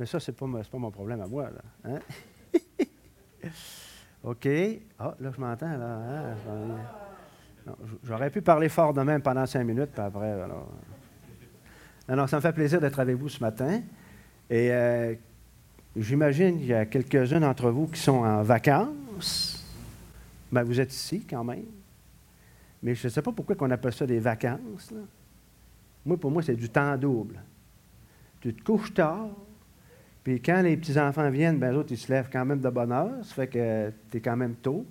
Mais ça, ce n'est pas, pas, mon problème à moi. Là. Hein? OK. Ah, là, je m'entends. là. Hein? J'aurais pu parler fort de même pendant cinq minutes, puis après. Alors... Non, non, ça me fait plaisir d'être avec vous ce matin. Et euh, j'imagine qu'il y a quelques-uns d'entre vous qui sont en vacances. Ben, vous êtes ici quand même. Mais je ne sais pas pourquoi on appelle ça des vacances. Moi, pour moi, c'est du temps double. Tu te couches tard, puis quand les petits-enfants viennent, ben, autres, ils se lèvent quand même de bonne heure. Ça fait que tu es quand même tôt.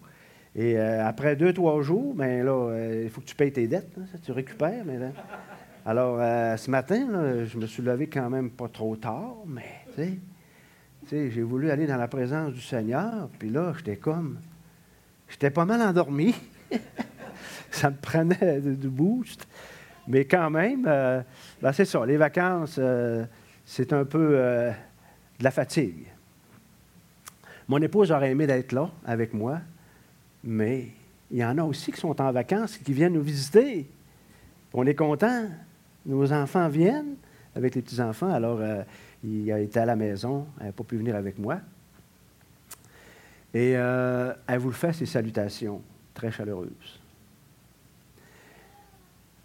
Et euh, après deux, trois jours, ben là, euh, il faut que tu payes tes dettes. Hein, tu récupères. Mais Alors, euh, ce matin, je me suis levé quand même pas trop tard, mais tu sais, j'ai voulu aller dans la présence du Seigneur, puis là, j'étais comme. J'étais pas mal endormi. ça me prenait du boost. Mais quand même, ben, c'est ça. Les vacances, c'est un peu de la fatigue. Mon épouse aurait aimé d'être là avec moi, mais il y en a aussi qui sont en vacances et qui viennent nous visiter. On est content. Nos enfants viennent avec les petits-enfants. Alors, euh, il a été à la maison. Elle n'a pas pu venir avec moi. Et euh, elle vous fait, ses salutations très chaleureuses.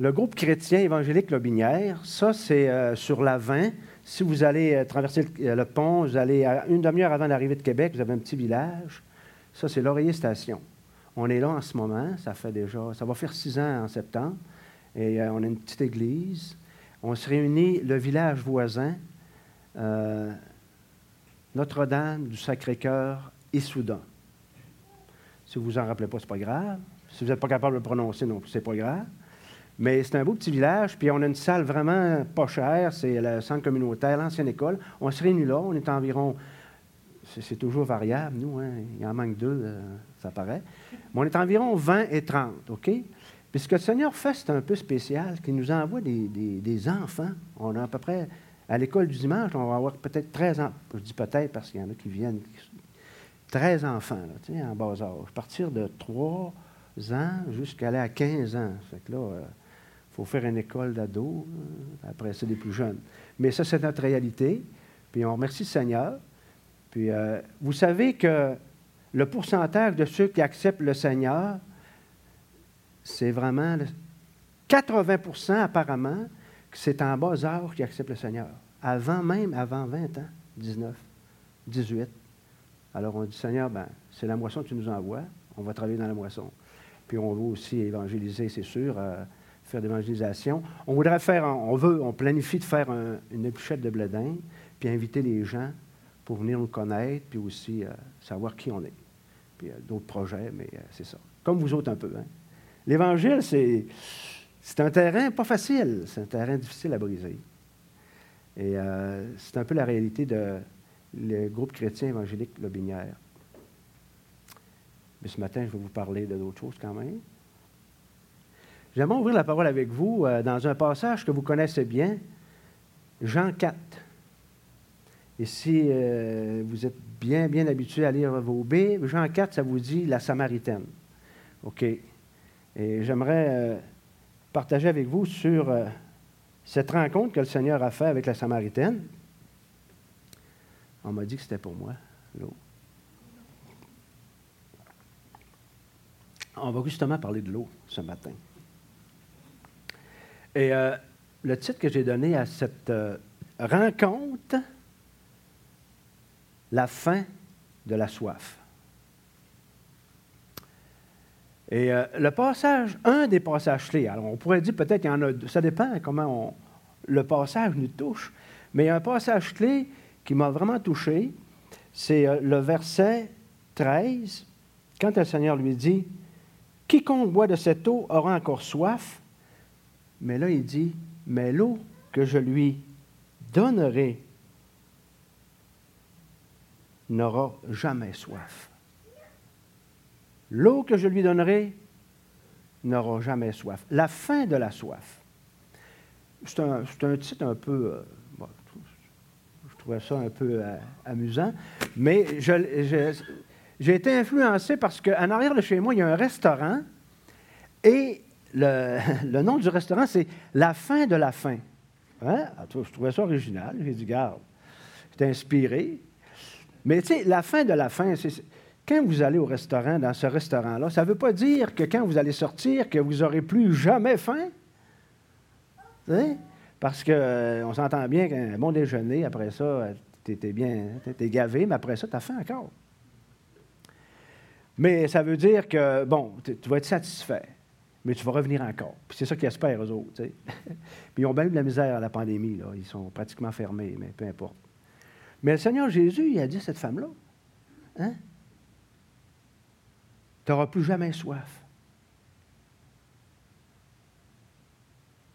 Le groupe chrétien évangélique Lobinière, ça, c'est euh, sur la 20. Si vous allez euh, traverser euh, le, pont, vous allez une demi-heure avant l'arrivée de Québec, vous avez un petit village. Ça, c'est Laurier Station. On est là en ce moment. Ça fait déjà, ça va faire six ans en septembre. Et euh, on a une petite église. On se réunit, le village voisin, Notre-Dame du Sacré-Cœur et. Si vous vous en rappelez pas, ce n'est pas grave. Si vous n'êtes pas capable de le prononcer, non, c'est pas grave. Mais c'est un beau petit village, puis on a une salle vraiment pas chère, c'est le centre communautaire, l'ancienne école. On se réunit là, on est environ, c'est toujours variable, nous, hein, il en manque deux, euh, ça paraît. Mais on est environ 20 et 30, OK? Puis ce que le Seigneur fait, c'est un peu spécial, qu'il nous envoie des, enfants. On a à peu près, à l'école du dimanche, on va avoir peut-être 13 ans. Je dis peut-être parce qu'il y en a qui viennent. 13 enfants, là, en bas âge. À partir de 3 ans jusqu'à aller à 15 ans. Fait que là, euh, faut faire une école d'ados, euh, après c'est des plus jeunes. Mais ça, c'est notre réalité. Puis on remercie le Seigneur. Puis euh, vous savez que le pourcentage de ceux qui acceptent le Seigneur, c'est vraiment 80% apparemment que c'est en bas âge qui acceptent le Seigneur. Avant même, avant 20 ans, 19, 18. Alors on dit, Seigneur, ben, c'est la moisson que tu nous envoies, on va travailler dans la moisson. Puis on veut aussi évangéliser, c'est sûr. Euh, faire d'évangélisation. On voudrait faire, on veut, on planifie de faire une épluchette de blé puis inviter les gens pour venir nous connaître, puis aussi euh, savoir qui on est. Puis euh, d'autres projets, mais euh, c'est ça. Comme vous autres un peu. Hein. L'Évangile, c'est, c'est un terrain pas facile, c'est un terrain difficile à briser. Et c'est un peu la réalité de le groupe chrétien évangélique Lobinière. Mais ce matin, je vais vous parler de d'autres choses quand même. J'aimerais ouvrir la parole avec vous euh, dans un passage que vous connaissez bien, Jean 4. Et si euh, vous êtes bien, bien habitué à lire vos B, Jean 4, ça vous dit la Samaritaine. OK. Et j'aimerais euh, partager avec vous sur cette rencontre que le Seigneur a faite avec la Samaritaine. On m'a dit que c'était pour moi, l'eau. On va justement parler de l'eau ce matin. Et euh, le titre que j'ai donné à cette euh, rencontre, la fin de la soif. Et euh, le passage, un des passages clés, alors on pourrait dire peut-être qu'il y en a deux, ça dépend comment le passage nous touche, mais un passage clé qui m'a vraiment touché, c'est le verset 13, quand le Seigneur lui dit, Quiconque boit de cette eau aura encore soif, mais là, il dit, mais l'eau que je lui donnerai n'aura jamais soif. L'eau que je lui donnerai n'aura jamais soif. La fin de la soif. C'est un, titre un peu... Euh, je trouvais ça un peu euh, amusant, mais j'ai été influencé parce qu'en arrière de chez moi, il y a un restaurant et le, nom du restaurant, c'est La fin de la fin. Hein? Ah, je trouvais ça original. J'ai dit, garde, C'est inspiré. Mais tu sais, la fin de la fin, quand vous allez au restaurant, dans ce restaurant-là, ça ne veut pas dire que quand vous allez sortir, que vous n'aurez plus jamais faim? Parce qu'on euh, s'entend bien qu'un bon déjeuner, après ça, tu étais bien, tu gavé, mais après ça, tu as faim encore. Mais ça veut dire que, bon, tu vas être satisfait, mais tu vas revenir encore. Puis c'est ça qu'ils espèrent, eux autres. Puis ils ont bien eu de la misère à la pandémie, là. Ils sont pratiquement fermés, mais peu importe. Mais le Seigneur Jésus, il a dit à cette femme-là, hein? Tu n'auras plus jamais soif.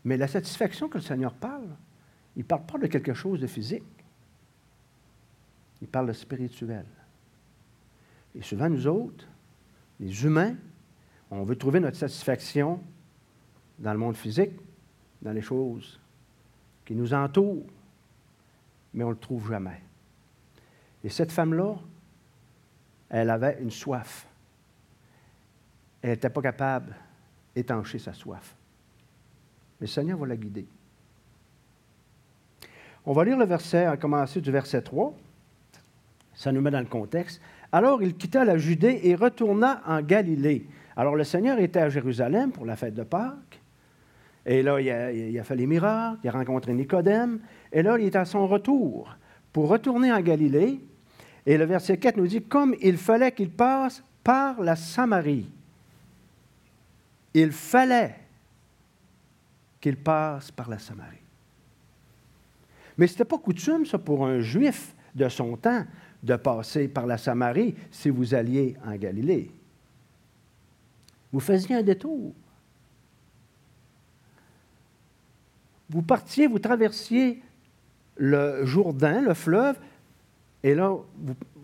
Mais la satisfaction que le Seigneur parle, il ne parle pas de quelque chose de physique. Il parle de spirituel. Et souvent, nous autres, les humains, on veut trouver notre satisfaction dans le monde physique, dans les choses qui nous entourent, mais on ne le trouve jamais. Et cette femme-là, elle avait une soif. Elle n'était pas capable d'étancher sa soif. Mais le Seigneur va la guider. On va lire le verset, à commencer du verset 3. Ça nous met dans le contexte. Alors il quitta la Judée et retourna en Galilée. Alors le Seigneur était à Jérusalem pour la fête de Pâques. Et là, il a, fait les miracles, il a rencontré Nicodème. Et là, il est à son retour pour retourner en Galilée. Et le verset 4 nous dit, comme il fallait qu'il passe par la Samarie. Il fallait qu'il passe par la Samarie. Mais ce n'était pas coutume, ça, pour un juif de son temps, de passer par la Samarie si vous alliez en Galilée. Vous faisiez un détour. Vous partiez, vous traversiez le Jourdain, le fleuve, et là,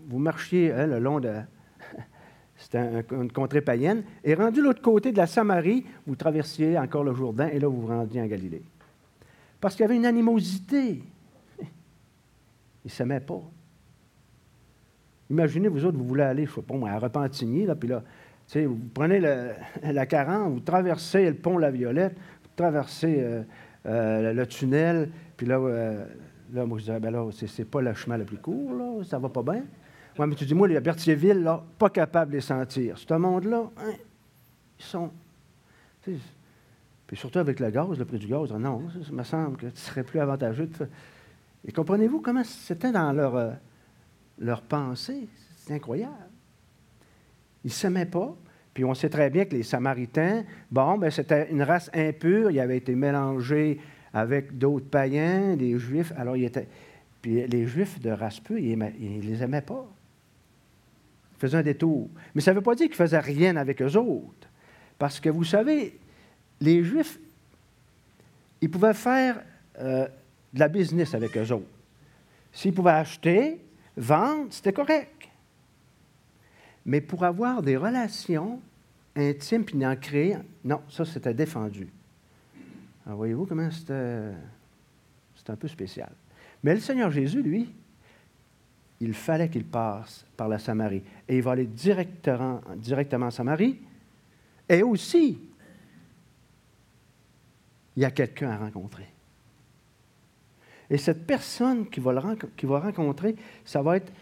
vous, marchiez hein, le long de, c'était une contrée païenne. Et rendu l'autre côté de la Samarie, vous traversiez encore le Jourdain et là, vous vous rendiez en Galilée. Parce qu'il y avait une animosité. Ils ne s'aimaient pas. Imaginez, vous autres, vous voulez aller, je ne sais pas, à Repentigny, là, puis là, vous prenez la 40, vous traversez le pont La Violette, vous traversez euh, euh, le tunnel, puis là, euh, là, moi, je disais, ben là, c'est pas le chemin le plus court, là, ça va pas bien. Oui, mais tu dis, moi, les Berthierville, là, pas capable de les sentir. Ce monde-là, hein, ils sont. Puis surtout avec le gaz, le prix du gaz, non, ça, me semble que ce serait plus avantageux de. Et comprenez-vous comment c'était dans leur, leur pensée? C'est incroyable. Ils ne s'aimaient pas. Puis on sait très bien que les Samaritains, bon, ben c'était une race impure, ils avaient été mélangés avec d'autres païens, des Juifs. Alors, ils. Puis les Juifs de race pure, ils ne les aimaient pas. Il faisait un détour. Mais ça ne veut pas dire qu'il ne faisait rien avec eux autres. Parce que vous savez, les Juifs, ils pouvaient faire euh, de la business avec eux autres. S'ils pouvaient acheter, vendre, c'était correct. Mais pour avoir des relations intimes puis en créer, non, ça c'était défendu. Alors voyez-vous comment c'était, c'était un peu spécial. Mais le Seigneur Jésus, lui, il fallait qu'il passe par la Samarie. Et il va aller directement, directement en Samarie. Et aussi, il y a quelqu'un à rencontrer. Et cette personne qu'il va, va, rencontrer, ça va être,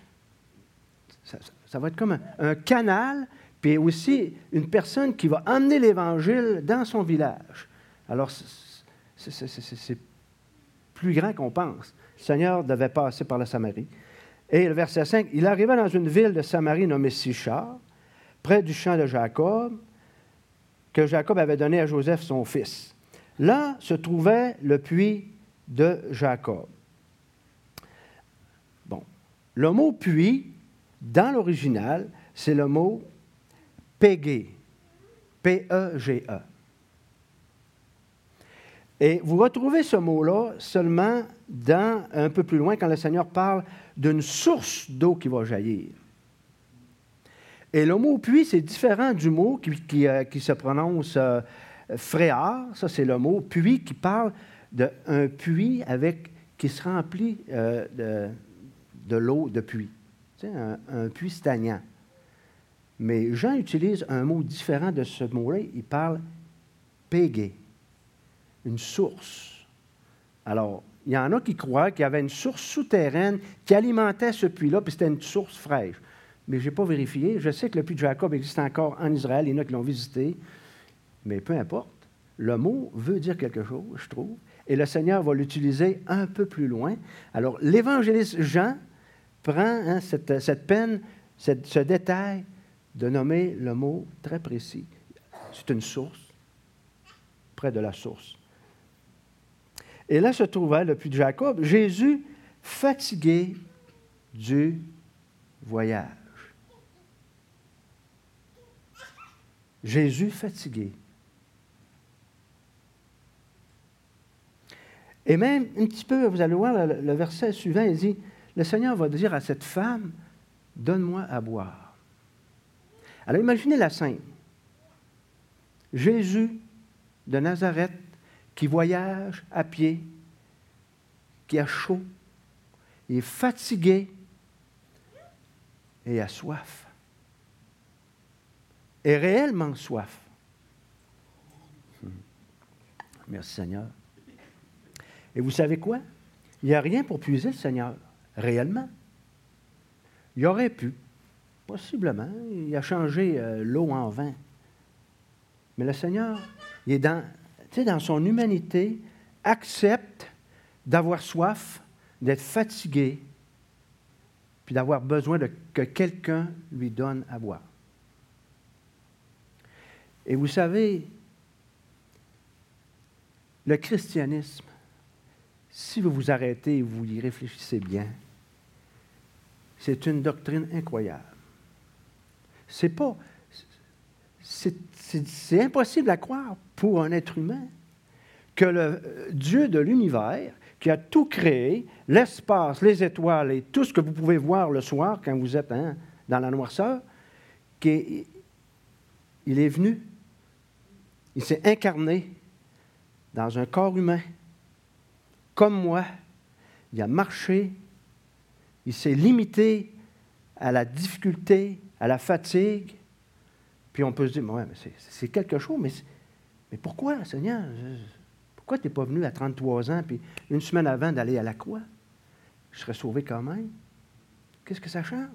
ça, va être comme un, canal, puis aussi une personne qui va amener l'Évangile dans son village. Alors, c'est plus grand qu'on pense. Le Seigneur devait passer par la Samarie. Et le verset 5, il arriva dans une ville de Samarie nommée Sichar, près du champ de Jacob, que Jacob avait donné à Joseph son fils. Là se trouvait le puits de Jacob. Bon, le mot puits, dans l'original, c'est le mot P-E-G-E. -E. Et vous retrouvez ce mot-là seulement dans, un peu plus loin quand le Seigneur parle d'une source d'eau qui va jaillir. Et le mot puits, c'est différent du mot qui, euh, se prononce euh, fréard. Ça, c'est le mot puits qui parle d'un puits avec, qui se remplit euh, de, l'eau de puits. Un, puits stagnant. Mais Jean utilise un mot différent de ce mot-là. Il parle pégué, une source. Alors, il y en a qui croient qu'il y avait une source souterraine qui alimentait ce puits-là, puis c'était une source fraîche. Mais je n'ai pas vérifié. Je sais que le puits de Jacob existe encore en Israël, il y en a qui l'ont visité, mais peu importe. Le mot veut dire quelque chose, je trouve, et le Seigneur va l'utiliser un peu plus loin. Alors, l'évangéliste Jean prend hein, cette, peine, ce détail de nommer le mot très précis. C'est une source, près de la source. Et là se trouvait le puits de Jacob, Jésus fatigué du voyage. Jésus fatigué. Et même un petit peu, vous allez voir, le, verset suivant, il dit, le Seigneur va dire à cette femme, donne-moi à boire. Alors imaginez la scène. Jésus de Nazareth qui voyage à pied, qui a chaud, est fatigué et a soif. Et réellement soif. Merci Seigneur. Et vous savez quoi? Il n'y a rien pour puiser le Seigneur, réellement. Il aurait pu, possiblement, il a changé euh, l'eau en vin. Mais le Seigneur, il est dans, dans son humanité, accepte d'avoir soif, d'être fatigué, puis d'avoir besoin que quelqu'un lui donne à boire. Et vous savez, le christianisme, si vous vous arrêtez et vous y réfléchissez bien, c'est une doctrine incroyable. C'est impossible à croire pour un être humain que le Dieu de l'univers, qui a tout créé, l'espace, les étoiles et tout ce que vous pouvez voir le soir quand vous êtes hein, dans la noirceur, qu'il il est venu, il s'est incarné dans un corps humain comme moi, il a marché, il s'est limité à la difficulté, à la fatigue. Puis on peut se dire, ouais, mais c'est quelque chose, mais, pourquoi, Seigneur? Pourquoi tu n'es pas venu à 33 ans, puis une semaine avant d'aller à la croix? Je serais sauvé quand même. Qu'est-ce que ça change?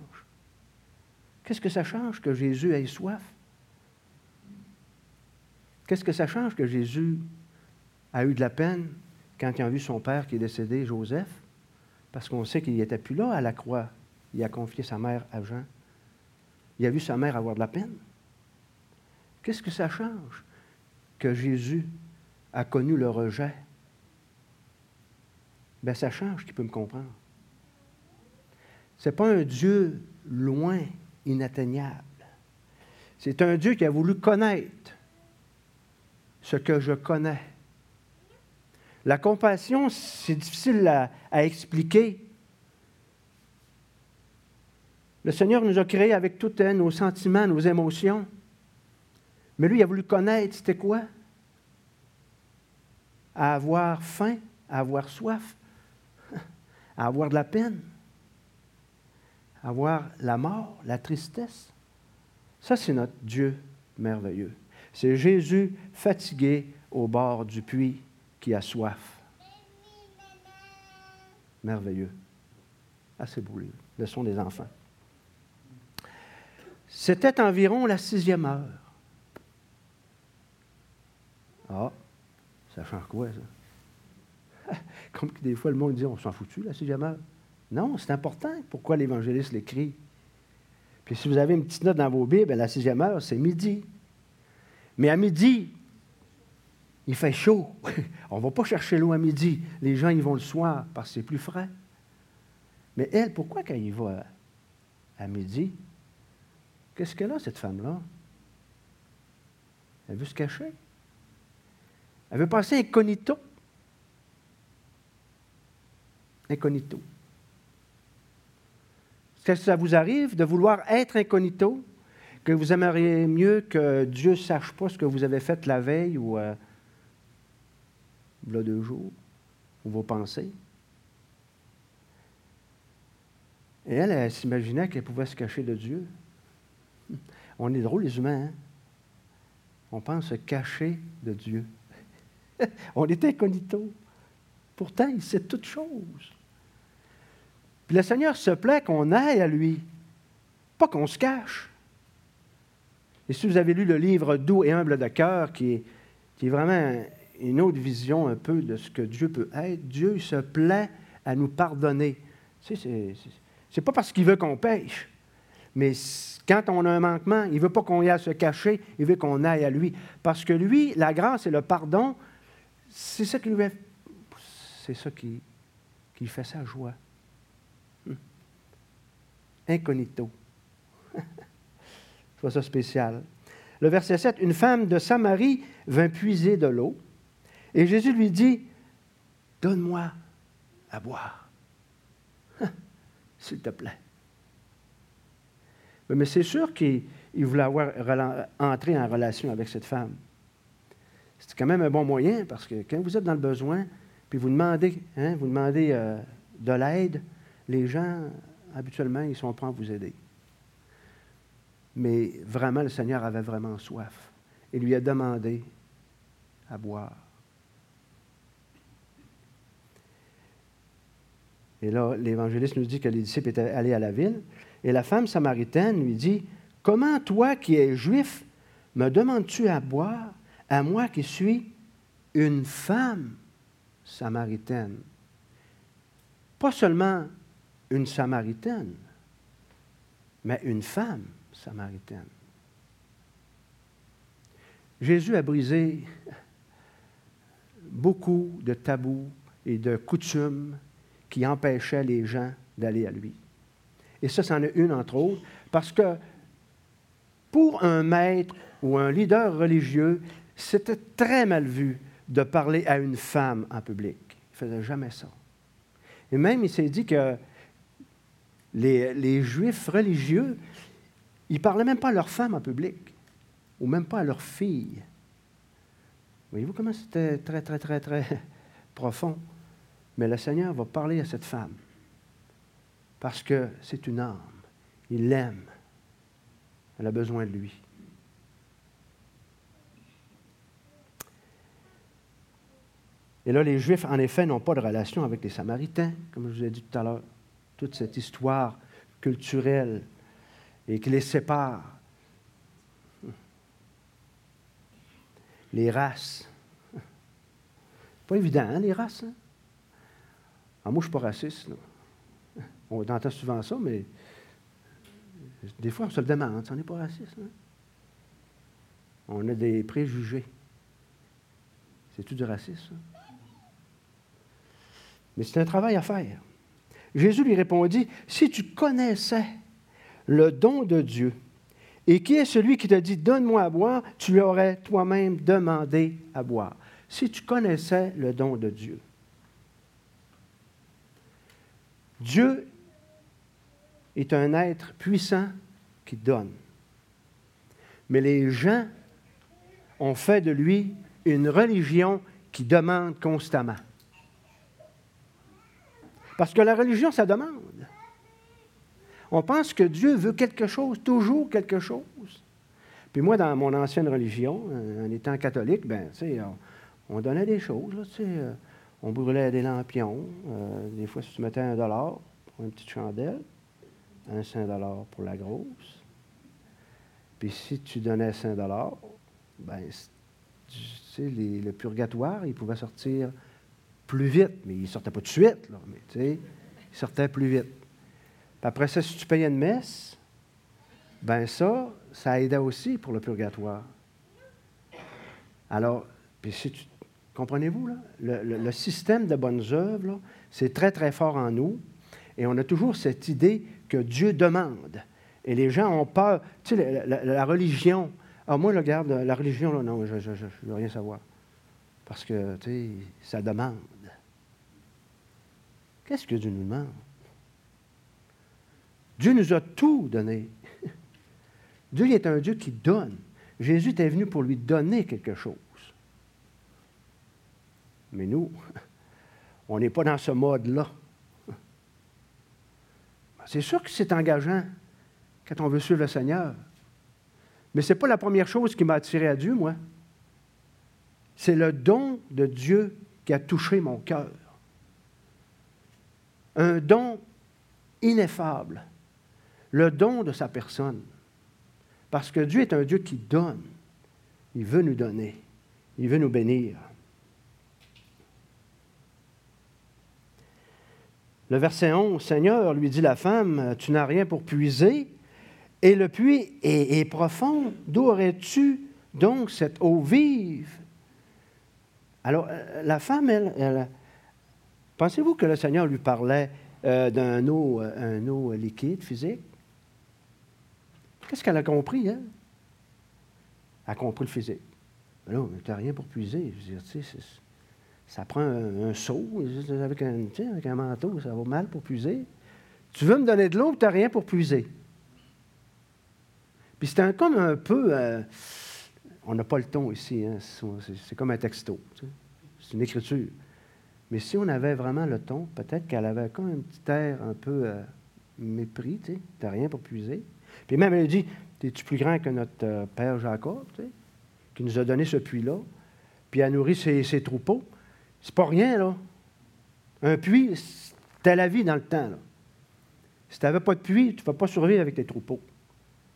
Qu'est-ce que ça change que Jésus ait soif? Qu'est-ce que ça change que Jésus a eu de la peine quand il a vu son père qui est décédé, Joseph, parce qu'on sait qu'il n'était plus là à la croix. Il a confié sa mère à Jean. Il a vu sa mère avoir de la peine. Qu'est-ce que ça change que Jésus a connu le rejet? Bien, ça change qu'il peut me comprendre. Ce n'est pas un Dieu loin, inatteignable. C'est un Dieu qui a voulu connaître ce que je connais. La compassion, c'est difficile à, expliquer. Le Seigneur nous a créés avec toutes nos sentiments, nos émotions. Mais lui, il a voulu connaître, c'était quoi? À avoir faim, à avoir soif, à avoir de la peine, à avoir la mort, la tristesse. Ça, c'est notre Dieu merveilleux. C'est Jésus fatigué au bord du puits qui a soif. Merveilleux. Assez beau, le son des enfants. C'était environ la sixième heure. Ah, ça change quoi, ça? Comme des fois, le monde dit, on s'en foutu, la sixième heure? Non, c'est important. Pourquoi l'évangéliste l'écrit? Puis si vous avez une petite note dans vos Bibles, la sixième heure, c'est midi. Mais à midi, il fait chaud. On ne va pas chercher l'eau à midi. Les gens y vont le soir parce que c'est plus frais. Mais elle, pourquoi quand il va à midi, qu'est-ce qu'elle a, cette femme-là? Elle veut se cacher. Elle veut passer incognito. Incognito. Est-ce que ça vous arrive de vouloir être incognito? Que vous aimeriez mieux que Dieu ne sache pas ce que vous avez fait la veille ou euh, là deux jours, ou vos pensées. Et elle, elle s'imaginait qu'elle pouvait se cacher de Dieu. On est drôles, les humains. Hein? On pense se cacher de Dieu. On est incognito. Pourtant, il sait toutes choses. Puis le Seigneur se plaît qu'on aille à lui, pas qu'on se cache. Et si vous avez lu le livre Doux et humble de cœur, qui est vraiment une autre vision un peu de ce que Dieu peut être, Dieu se plaît à nous pardonner. Tu sais, c'est pas parce qu'il veut qu'on pêche, mais quand on a un manquement, il ne veut pas qu'on y aille se cacher, il veut qu'on aille à lui. Parce que lui, la grâce et le pardon, c'est ça qui lui fait, c'est ça qui, qui fait sa joie. Hum. Incognito. Je vois ça spécial. Le verset 7, une femme de Samarie vint puiser de l'eau, et Jésus lui dit, Donne-moi à boire, s'il te plaît. Mais c'est sûr qu'il voulait avoir entré en relation avec cette femme. C'est quand même un bon moyen parce que quand vous êtes dans le besoin, puis vous demandez, hein, vous demandez euh, de l'aide, les gens, habituellement, ils sont prêts à vous aider. Mais vraiment, le Seigneur avait vraiment soif. Il lui a demandé à boire. Et là, l'évangéliste nous dit que les disciples étaient allés à la ville. Et la femme samaritaine lui dit, Comment toi qui es juif, me demandes-tu à boire, à moi qui suis une femme samaritaine? Pas seulement une samaritaine, mais une femme samaritaine. Jésus a brisé beaucoup de tabous et de coutumes qui empêchaient les gens d'aller à lui. Et ça, c'en est une, entre autres, parce que pour un maître ou un leader religieux, c'était très mal vu de parler à une femme en public. Il ne faisait jamais ça. Et même, il s'est dit que les, les Juifs religieux, ils ne parlaient même pas à leurs femmes en public, ou même pas à leurs filles. Voyez-vous comment c'était très, très, très, très profond? Mais le Seigneur va parler à cette femme parce que c'est une âme. Il l'aime. Elle a besoin de lui. Et là, les Juifs, en effet, n'ont pas de relation avec les Samaritains, comme je vous ai dit tout à l'heure. Toute cette histoire culturelle et qui les sépare. Les races. Pas évident, hein, les races. Hein? Ah, moi, je ne suis pas raciste. On entend souvent ça, mais des fois, on se le demande, on n'est pas raciste. Hein? On a des préjugés. C'est tout du racisme? Mais c'est un travail à faire. Jésus lui répondit, si tu connaissais le don de Dieu, et qui est celui qui te dit, donne-moi à boire, tu lui aurais toi-même demandé à boire. Si tu connaissais le don de Dieu. Dieu est un être puissant qui donne. Mais les gens ont fait de lui une religion qui demande constamment. Parce que la religion, ça demande. On pense que Dieu veut quelque chose, toujours quelque chose. Puis moi, dans mon ancienne religion, en étant catholique, ben, on, donnait des choses. Euh, on brûlait des lampions. Euh, des fois, si tu mettais un dollar pour une petite chandelle, un 5 pour la grosse. Puis si tu donnais 5 ben, tu sais, le purgatoire, il pouvait sortir plus vite, mais il ne sortait pas de suite, là, tu sais, il sortait plus vite. Puis après ça, si tu payais une messe, ben ça, ça aidait aussi pour le purgatoire. Alors, puis si tu, comprenez-vous, le, système de bonnes œuvres, c'est très, très fort en nous. Et on a toujours cette idée que Dieu demande. Et les gens ont peur. Tu sais, la, religion. Ah, moi, regarde, la religion, là, non, je ne veux rien savoir. Parce que, tu sais, ça demande. Qu'est-ce que Dieu nous demande? Dieu nous a tout donné. Dieu est un Dieu qui donne. Jésus est venu pour lui donner quelque chose. Mais nous, on n'est pas dans ce mode-là. C'est sûr que c'est engageant quand on veut suivre le Seigneur. Mais ce n'est pas la première chose qui m'a attiré à Dieu, moi. C'est le don de Dieu qui a touché mon cœur. un don ineffable, le don de sa personne. Parce que Dieu est un Dieu qui donne. Il veut nous donner. Il veut nous bénir. Le verset 11, Seigneur, lui dit la femme, tu n'as rien pour puiser, et le puits est, profond. D'où aurais-tu donc cette eau vive? Alors, euh, la femme, elle, pensez-vous que le Seigneur lui parlait euh, d'un eau, un eau liquide, physique? Qu'est-ce qu'elle a compris, hein? Elle a compris le physique. Mais là, tu n'as rien pour puiser. Je veux dire, ça prend un, seau avec un, avec un manteau, ça va mal pour puiser. Tu veux me donner de l'eau, tu n'as rien pour puiser. Puis c'est comme un peu. Euh, on n'a pas le ton ici, hein, c'est comme un texto. C'est une écriture. Mais si on avait vraiment le ton, peut-être qu'elle avait comme un petit air un peu euh, mépris, tu n'as rien pour puiser. Puis même, elle dit Es-tu plus grand que notre euh, père Jacob, qui nous a donné ce puits-là, puis a nourri ses, troupeaux C'est pas rien, là. Un puits, c'était la vie dans le temps. Là. Si tu n'avais pas de puits, tu ne vas pas survivre avec tes troupeaux.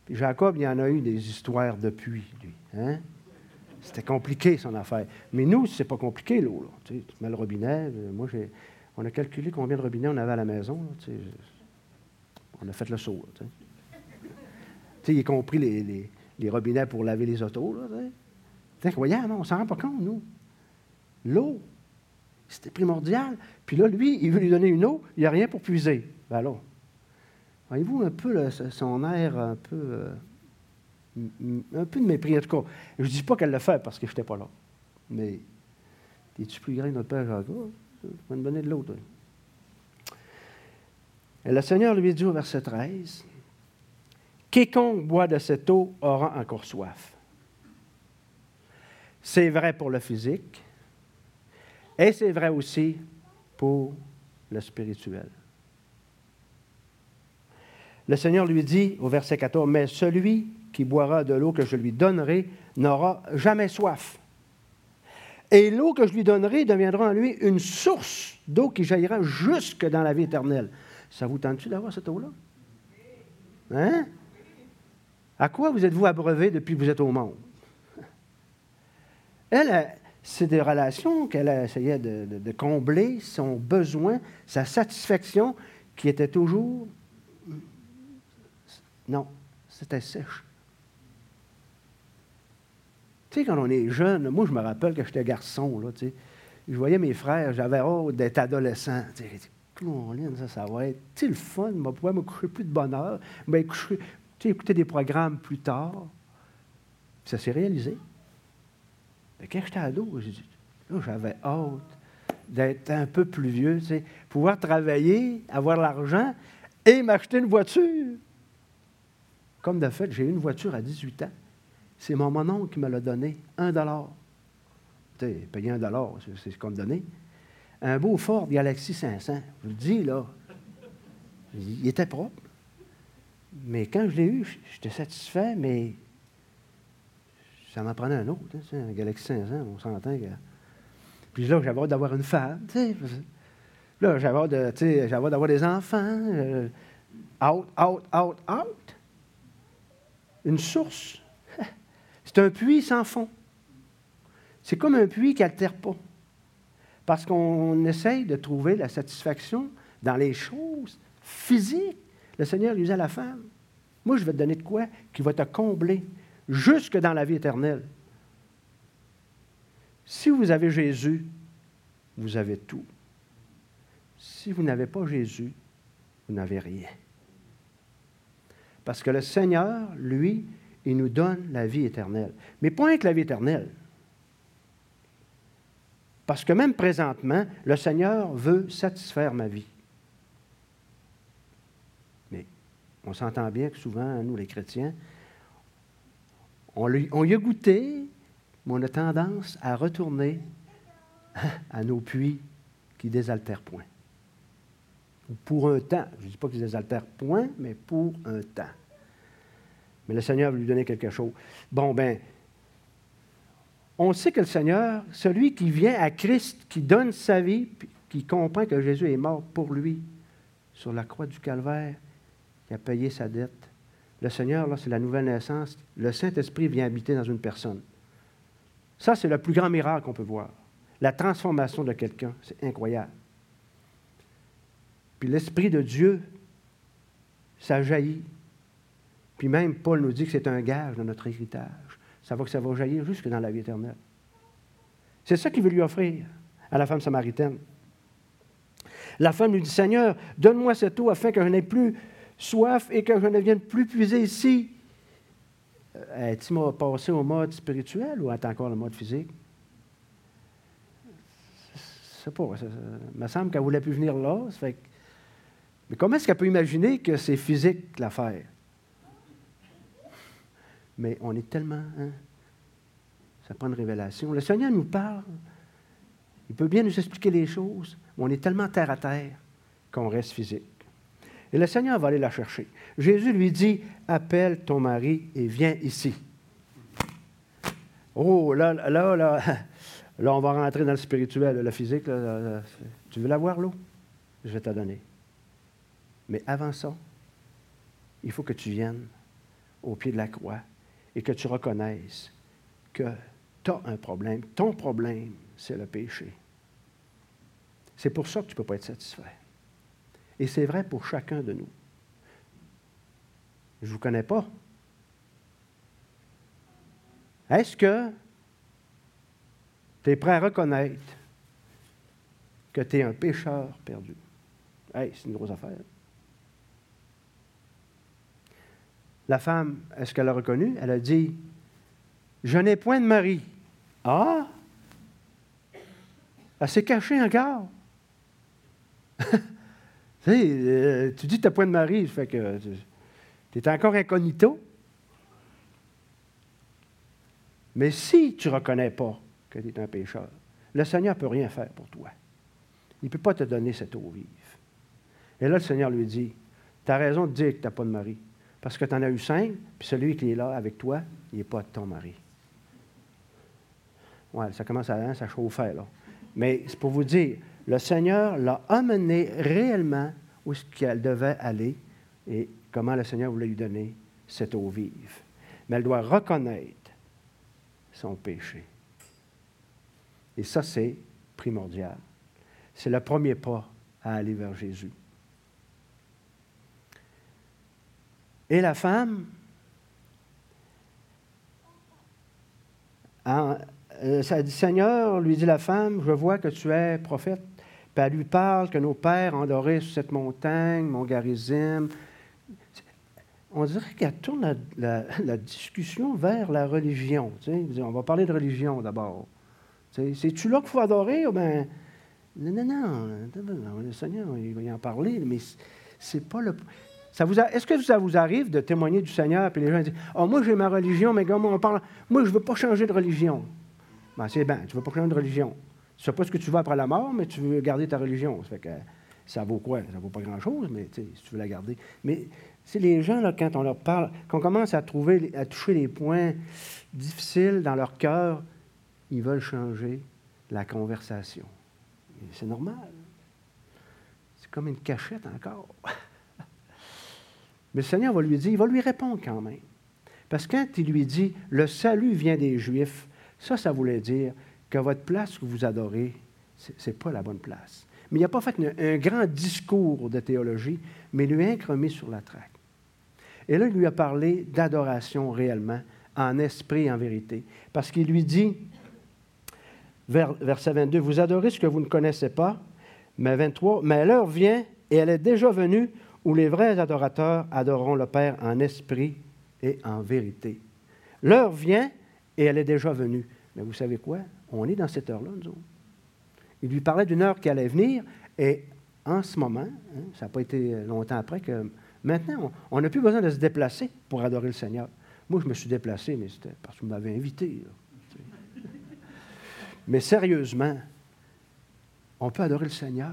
Puis Jacob, il y en a eu des histoires de puits, lui. Hein? C'était compliqué, son affaire. Mais nous, c'est pas compliqué, l'eau. Tu, sais, tu mets le robinet. Euh, moi, on a calculé combien de robinets on avait à la maison. tu sais, on a fait le saut. Tu sais y compris les, robinets pour laver les autos. C'est incroyable, on ne s'en rend pas compte, nous. L'eau, c'était primordial. Puis là, lui, il veut lui donner une eau, il n'y a rien pour puiser. Ben alors, voyez-vous un peu son air un peu, euh, un peu de mépris. En tout cas, je ne dis pas qu'elle le fait parce que je n'étais pas là. Mais, es-tu plus grand notre père Jacques? Tu vas me donner de l'eau, Et le Seigneur lui dit au verset 13, Quiconque boit de cette eau aura encore soif. C'est vrai pour le physique et c'est vrai aussi pour le spirituel. Le Seigneur lui dit au verset 14, Mais celui qui boira de l'eau que je lui donnerai n'aura jamais soif. Et l'eau que je lui donnerai deviendra en lui une source d'eau qui jaillira jusque dans la vie éternelle. Ça vous tente-tu d'avoir cette eau-là? Hein? À quoi vous êtes-vous abreuvé depuis que vous êtes au monde? Elle, c'est des relations qu'elle essayait de, de, combler, son besoin, sa satisfaction, qui était toujours. Non, c'était sèche. Tu sais, quand on est jeune, moi, je me rappelle que j'étais garçon, tu sais. Je voyais mes frères, j'avais hâte d'être adolescent. Tu sais, ça, ça va être, tu sais, le fun, je pouvoir me coucher plus de me coucher, j'ai écouté des programmes plus tard. Ça s'est réalisé. Mais quand j'étais ado, j'avais hâte d'être un peu plus vieux, tu pouvoir travailler, avoir l'argent et m'acheter une voiture. Comme de fait, j'ai eu une voiture à 18 ans. C'est mon mononcle qui me l'a donné, un dollar. Tu sais, payer un dollar, c'est ce qu'on me donnait. Un beau Ford Galaxy 500, je vous le dis, là, il était propre. Mais quand je l'ai eu, j'étais satisfait, mais ça m'en prenait un autre. Hein, un Galaxy 500, on s'entend que. Puis là, j'avais hâte d'avoir une femme. Là, j'avais hâte, de, d'avoir des enfants. Euh, out, out, out, out. Une source. C'est un puits sans fond. C'est comme un puits qui n'altère pas. Parce qu'on essaye de trouver la satisfaction dans les choses physiques. Le Seigneur lui dit à la femme, moi je vais te donner de quoi qui va te combler jusque dans la vie éternelle. Si vous avez Jésus, vous avez tout. Si vous n'avez pas Jésus, vous n'avez rien. Parce que le Seigneur, lui, il nous donne la vie éternelle. Mais pas que la vie éternelle. Parce que même présentement, le Seigneur veut satisfaire ma vie. On s'entend bien que souvent, nous, les chrétiens, on, y a goûté, mais on a tendance à retourner à nos puits qui désaltèrent point. Pour un temps. Je ne dis pas qu'ils désaltèrent point, mais pour un temps. Mais le Seigneur veut lui donner quelque chose. Bon, ben, on sait que le Seigneur, celui qui vient à Christ, qui donne sa vie, qui comprend que Jésus est mort pour lui, sur la croix du calvaire qui a payé sa dette. Le Seigneur, là, c'est la nouvelle naissance. Le Saint-Esprit vient habiter dans une personne. Ça, c'est le plus grand miracle qu'on peut voir. La transformation de quelqu'un, c'est incroyable. Puis l'Esprit de Dieu, ça jaillit. Puis même Paul nous dit que c'est un gage de notre héritage. Ça va que ça va jaillir jusque dans la vie éternelle. C'est ça qu'il veut lui offrir à la femme samaritaine. La femme lui dit, Seigneur, donne-moi cette eau afin que je n'ai plus soif et que je ne vienne plus puiser ici. Euh, tu m'as passé au mode spirituel ou est encore le mode physique? Je sais pas. Ça, il me semble qu'elle voulait plus venir là. mais comment est-ce qu'elle peut imaginer que c'est physique l'affaire? Mais on est tellement. Hein, ça prend une révélation. Le Seigneur nous parle. Il peut bien nous expliquer les choses, on est tellement terre à terre qu'on reste physique. Et le Seigneur va aller la chercher. Jésus lui dit Appelle ton mari et viens ici. Oh, là, là, là, là, on va rentrer dans le spirituel, le physique. tu veux la voir, l'eau Je vais te donner. Mais avant ça, il faut que tu viennes au pied de la croix et que tu reconnaisses que tu as un problème. Ton problème, c'est le péché. C'est pour ça que tu ne peux pas être satisfait. Et c'est vrai pour chacun de nous. Je ne vous connais pas. Est-ce que tu es prêt à reconnaître que tu es un pécheur perdu? Hey, c'est une grosse affaire. La femme, est-ce qu'elle a reconnu? Elle a dit Je n'ai point de mari. Ah! Elle s'est cachée encore. Euh, tu dis que tu n'as point de mari, fait que tu es encore incognito. Mais si tu ne reconnais pas que tu es un pécheur, le Seigneur ne peut rien faire pour toi. Il ne peut pas te donner cette eau vive. Et là, le Seigneur lui dit, tu as raison de dire que tu n'as pas de mari, parce que tu en as eu cinq, puis celui qui est là avec toi, il n'est pas ton mari. Ouais, ça commence à, hein, chauffer, là. Mais c'est pour vous dire, le Seigneur l'a amené réellement où est-ce qu'elle devait aller et comment le Seigneur voulait lui donner cette eau vive. Mais elle doit reconnaître son péché. Et ça, c'est primordial. C'est le premier pas à aller vers Jésus. Et la femme, euh, Seigneur, lui dit la femme, je vois que tu es prophète. Puis elle lui parle que nos pères ont sur cette montagne, mon Garizim. On dirait qu'elle tourne la, discussion vers la religion. On va parler de religion d'abord. C'est-tu là qu'il faut adorer? Ben, non, non, non, le Seigneur, il va y en parler, mais c'est pas le. Est-ce que ça vous arrive de témoigner du Seigneur, puis les gens disent oh, moi j'ai ma religion, mais comment on parle Moi, je ne veux pas changer de religion. Ben, c'est bien, tu ne veux pas changer de religion. Sais pas ce que tu veux après la mort, mais tu veux garder ta religion. Ça fait que ça vaut quoi? Ça vaut pas grand-chose, mais si tu veux la garder. Mais c'est les gens, là, quand on leur parle, qu'on commence à trouver, à toucher les points difficiles dans leur cœur, ils veulent changer la conversation. C'est normal. C'est comme une cachette encore. Mais le Seigneur va lui dire, il va lui répondre quand même. Parce que quand il lui dit, le salut vient des Juifs, ça, ça voulait dire, que votre place que vous adorez, ce n'est pas la bonne place. Mais il n'a pas fait un, grand discours de théologie, mais lui a incremé sur la traque. Et là, il lui a parlé d'adoration réellement, en esprit et en vérité. Parce qu'il lui dit, verset 22, Vous adorez ce que vous ne connaissez pas, mais 23, mais l'heure vient, et elle est déjà venue, où les vrais adorateurs adoreront le Père en esprit et en vérité. L'heure vient, et elle est déjà venue. Mais vous savez quoi? On est dans cette heure-là, nous autres. Il lui parlait d'une heure qui allait venir, et en ce moment, hein, ça n'a pas été longtemps après que maintenant, on n'a plus besoin de se déplacer pour adorer le Seigneur. Moi, je me suis déplacé, mais c'était parce que vous m'avez invité. mais sérieusement, on peut adorer le Seigneur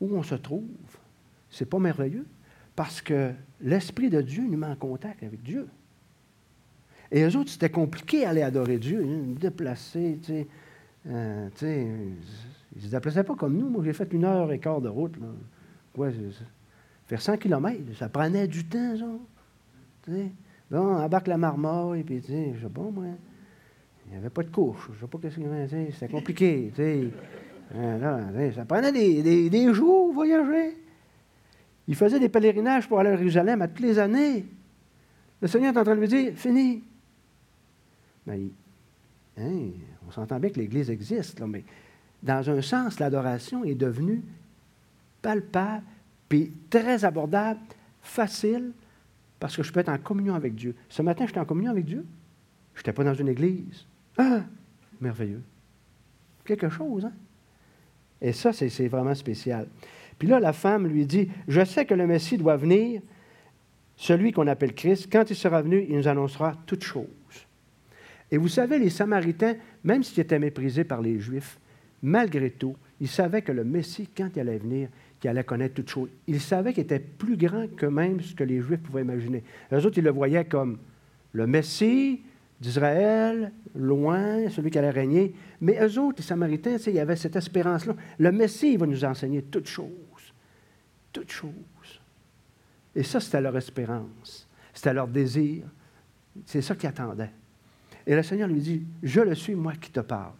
où on se trouve. C'est pas merveilleux parce que l'Esprit de Dieu nous met en contact avec Dieu. Et eux autres, c'était compliqué d'aller adorer Dieu, hein, déplacer, tu sais. Euh, ils ne se déplaçaient pas comme nous. Moi, j'ai fait une heure et quart de route. quoi, faire 100 km, ça prenait du temps, ça. sais. Bon, embarque la marmotte, puis, tu sais, je sais moi. Il n'y avait pas de couche. Je sais pas qu'est-ce que c'était compliqué, tu sais. Euh, ça prenait des, des, jours, voyager. Il faisait des pèlerinages pour aller à Jérusalem à toutes les années. Le Seigneur est en train de lui dire, fini. Mais, hein, on s'entend bien que l'Église existe, mais dans un sens, l'adoration est devenue palpable, puis très abordable, facile, parce que je peux être en communion avec Dieu. Ce matin, j'étais en communion avec Dieu. Je n'étais pas dans une église. Ah, merveilleux. Quelque chose, hein? Et ça, c'est vraiment spécial. Puis là, la femme lui dit, je sais que le Messie doit venir, celui qu'on appelle Christ. Quand il sera venu, il nous annoncera toutes choses. Et vous savez, les Samaritains, même s'ils étaient méprisés par les Juifs, malgré tout, ils savaient que le Messie, quand il allait venir, qu'il allait connaître toutes choses. Ils savaient qu'il était plus grand que même ce que les Juifs pouvaient imaginer. Eux autres, ils le voyaient comme le Messie d'Israël, loin, celui qui allait régner. Mais eux autres, les Samaritains, il y avait cette espérance-là. Le Messie va nous enseigner toutes choses. Toutes choses. Et ça, c'était leur espérance. C'était leur désir. C'est ça qu'ils attendaient. Et le Seigneur lui dit, je le suis, moi qui te parle.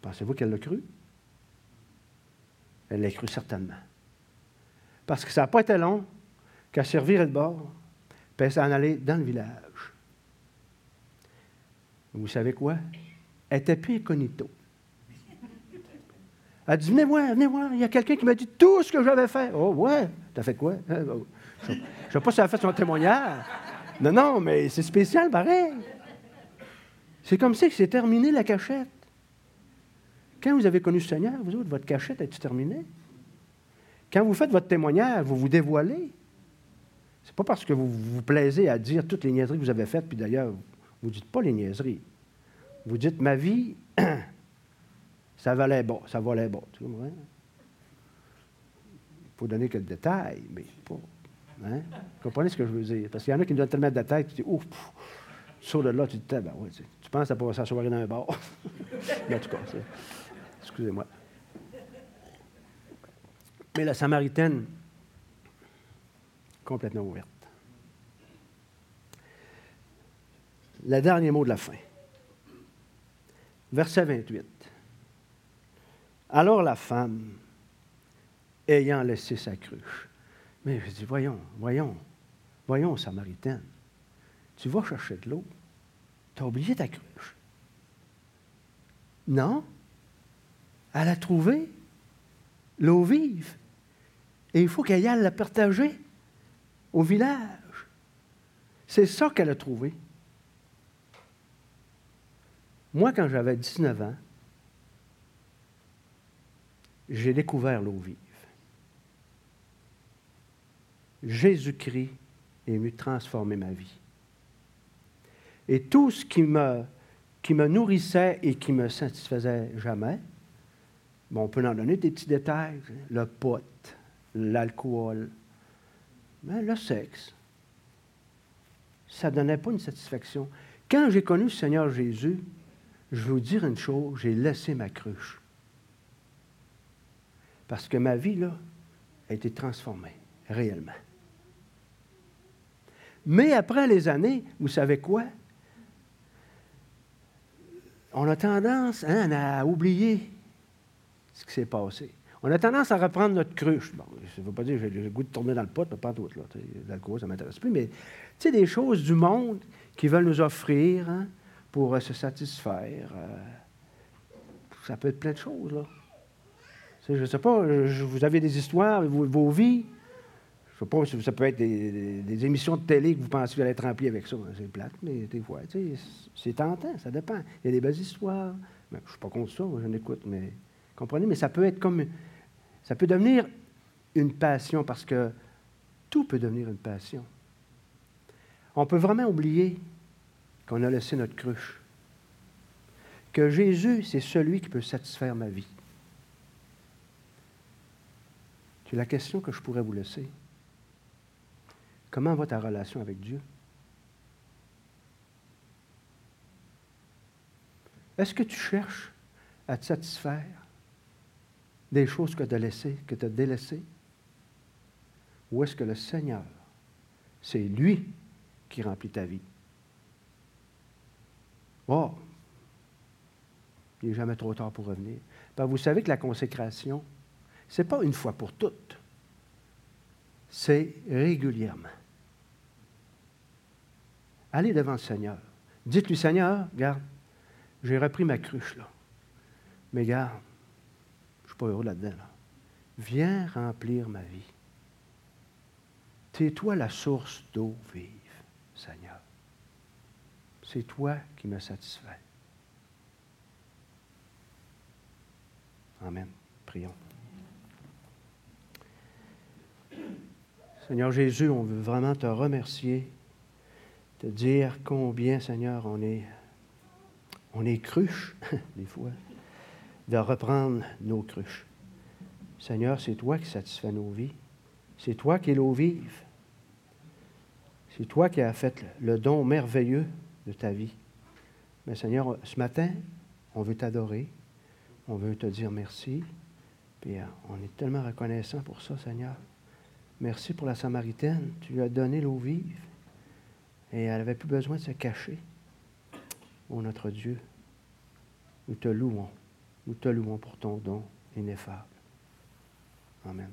Pensez-vous qu'elle l'a cru? Elle l'a cru certainement. Parce que ça n'a pas été long qu'à servir le bord, puis en aller dans le village. Vous savez quoi? Elle était plus incognito. Elle dit Venez voir, venez voir, il y a quelqu'un qui m'a dit tout ce que j'avais fait. Oh, ouais, t'as fait quoi? Je ne sais pas si elle a fait son témoignage. Non, non, mais c'est spécial, pareil. C'est comme ça que c'est terminé la cachette. Quand vous avez connu le Seigneur, vous autres, votre cachette est terminée? Quand vous faites votre témoignage, vous vous dévoilez. C'est pas parce que vous vous plaisez à dire toutes les niaiseries que vous avez faites, puis d'ailleurs, vous ne dites pas les niaiseries. Vous dites ma vie, ça valait bon, ça valait bon. Il faut donner quelques détails, mais pas. Hein? Vous comprenez ce que je veux dire? Parce qu'il y en a qui me donnent tellement de détails, tu dis, ouf, sur de là, tu dis, ben ouais, tu, penses à pouvoir s'asseoir dans un bar. mais en tout cas, excusez-moi. Mais la Samaritaine, complètement ouverte. Le dernier mot de la fin. Verset 28. Alors la femme, ayant laissé sa cruche, mais je dis, voyons, voyons, voyons, Samaritaine, tu vas chercher de l'eau, tu as oublié ta cruche. Non, elle a trouvé l'eau vive. Et il faut qu'elle aille la partager au village. C'est ça qu'elle a trouvé. Moi, quand j'avais 19 ans, j'ai découvert l'eau vive. Jésus-Christ est venu transformer ma vie. Et tout ce qui me, qui nourrissait et qui me satisfaisait jamais, on peut en donner des petits détails, le pot, l'alcool, le sexe, ça ne donnait pas une satisfaction. Quand j'ai connu le Seigneur Jésus, je vais vous dire une chose, j'ai laissé ma cruche. Parce que ma vie, là, a été transformée, réellement. Mais après les années, vous savez quoi? On a tendance hein, à oublier ce qui s'est passé. On a tendance à reprendre notre cruche. Bon, ça ne veut pas dire que j'ai le goût de tourner dans le pot, pas tout. L'alcool, ça ne m'intéresse plus. Mais, tu sais, des choses du monde qui veulent nous offrir hein, pour euh, se satisfaire. Euh, ça peut être plein de choses, là. je ne sais pas, vous avez des histoires, vos, vies. Pas ça peut être des, émissions de télé que vous pensez allez être avec ça. C'est plate, mais des fois, c'est tentant, ça dépend. Il y a des belles histoires. je ne suis pas contre ça, je n'écoute, mais comprenez, mais ça peut être comme ça peut devenir une passion parce que tout peut devenir une passion. On peut vraiment oublier qu'on a laissé notre cruche, que Jésus, c'est celui qui peut satisfaire ma vie. C'est la question que je pourrais vous laisser. Comment va ta relation avec Dieu? Est-ce que tu cherches à te satisfaire des choses que tu as laissées, que tu as délaissées? Ou est-ce que le Seigneur, c'est lui qui remplit ta vie? Oh, il n'est jamais trop tard pour revenir. Ben, vous savez que la consécration, ce n'est pas une fois pour toutes, c'est régulièrement. Allez devant le Seigneur. Dites-lui, Seigneur, regarde, j'ai repris ma cruche, là. Mais garde, je ne suis pas heureux là-dedans. Viens remplir ma vie. C'est toi la source d'eau vive, Seigneur. C'est toi qui me satisfait. Amen. Prions. Seigneur Jésus, on veut vraiment te remercier, te dire combien, Seigneur, on est, on est cruche, des fois, de reprendre nos cruches. Seigneur, c'est toi qui satisfais nos vies. C'est toi qui es l'eau vive. C'est toi qui as fait le don merveilleux de ta vie. Mais Seigneur, ce matin, on veut t'adorer. On veut te dire merci. Puis euh, on est tellement reconnaissant pour ça, Seigneur. Merci pour la Samaritaine. Tu lui as donné l'eau vive. Et elle n'avait plus besoin de se cacher. Oh notre Dieu, nous te louons. Nous te louons pour ton don ineffable. Amen.